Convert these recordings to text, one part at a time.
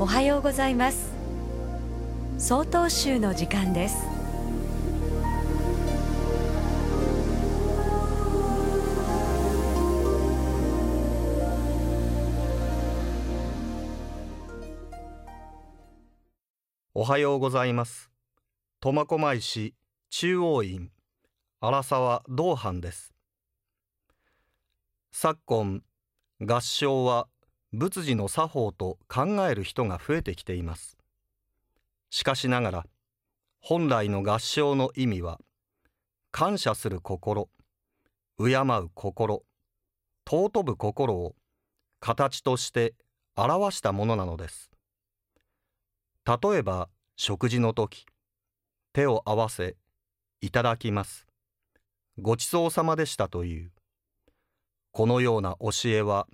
おはようございます。総統集の時間です。おはようございます。苫小牧市中央院荒沢道藩です。昨今合唱は仏事の作法と考える人が増えてきています。しかしながら本来の合唱の意味は感謝する心敬う心尊ぶ心を形として表したものなのです。例えば食事の時手を合わせいただきます。ごちそうさまでしたという。このような教えは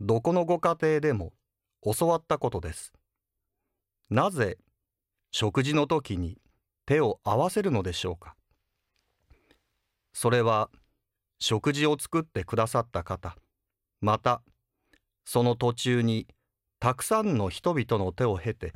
どこのご家庭でも教わったことです。なぜ食事の時に手を合わせるのでしょうか。それは食事を作ってくださった方またその途中にたくさんの人々の手を経て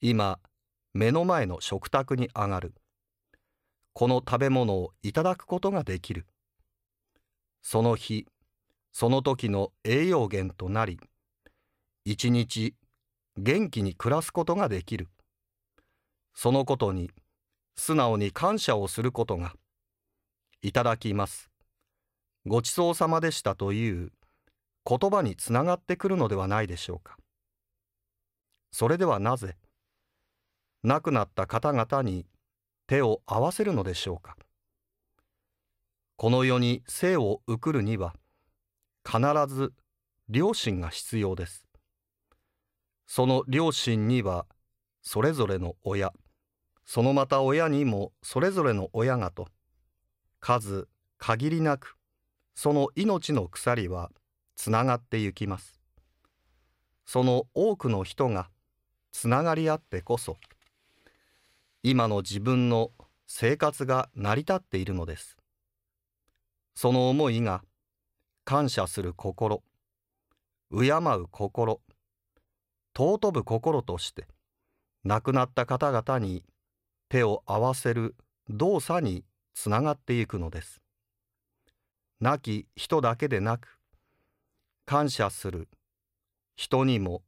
今目の前の食卓に上がる。この食べ物をいただくことができる。その日その時の栄養源となり一日元気に暮らすことができる。そのことに素直に感謝をすることがいただきます。ごちそうさまでしたという言葉につながってくるのではないでしょうか。それではなぜ亡くなった方々に手を合わせるのでしょうかこの世に生を受くるには必ず両親が必要です。その両親にはそれぞれの親、そのまた親にもそれぞれの親がと、数限りなくその命の鎖はつながってゆきます。その多くの人がつながり合ってこそ、今の自分の生活が成り立っているのです。その思いが感謝する心敬う心尊ぶ心として亡くなった方々に手を合わせる動作につながっていくのです亡き人だけでなく感謝する人にも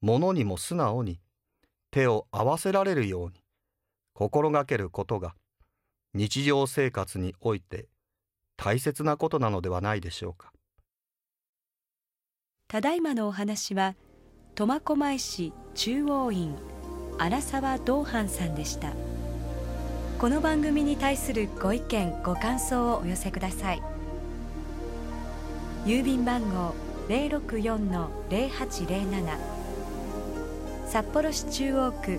物にも素直に手を合わせられるように心がけることが日常生活において大切なことなのではないでしょうか。ただいまのお話は苫小牧市中央院荒沢道藩さんでした。この番組に対するご意見ご感想をお寄せください。郵便番号064-0807札幌市中央区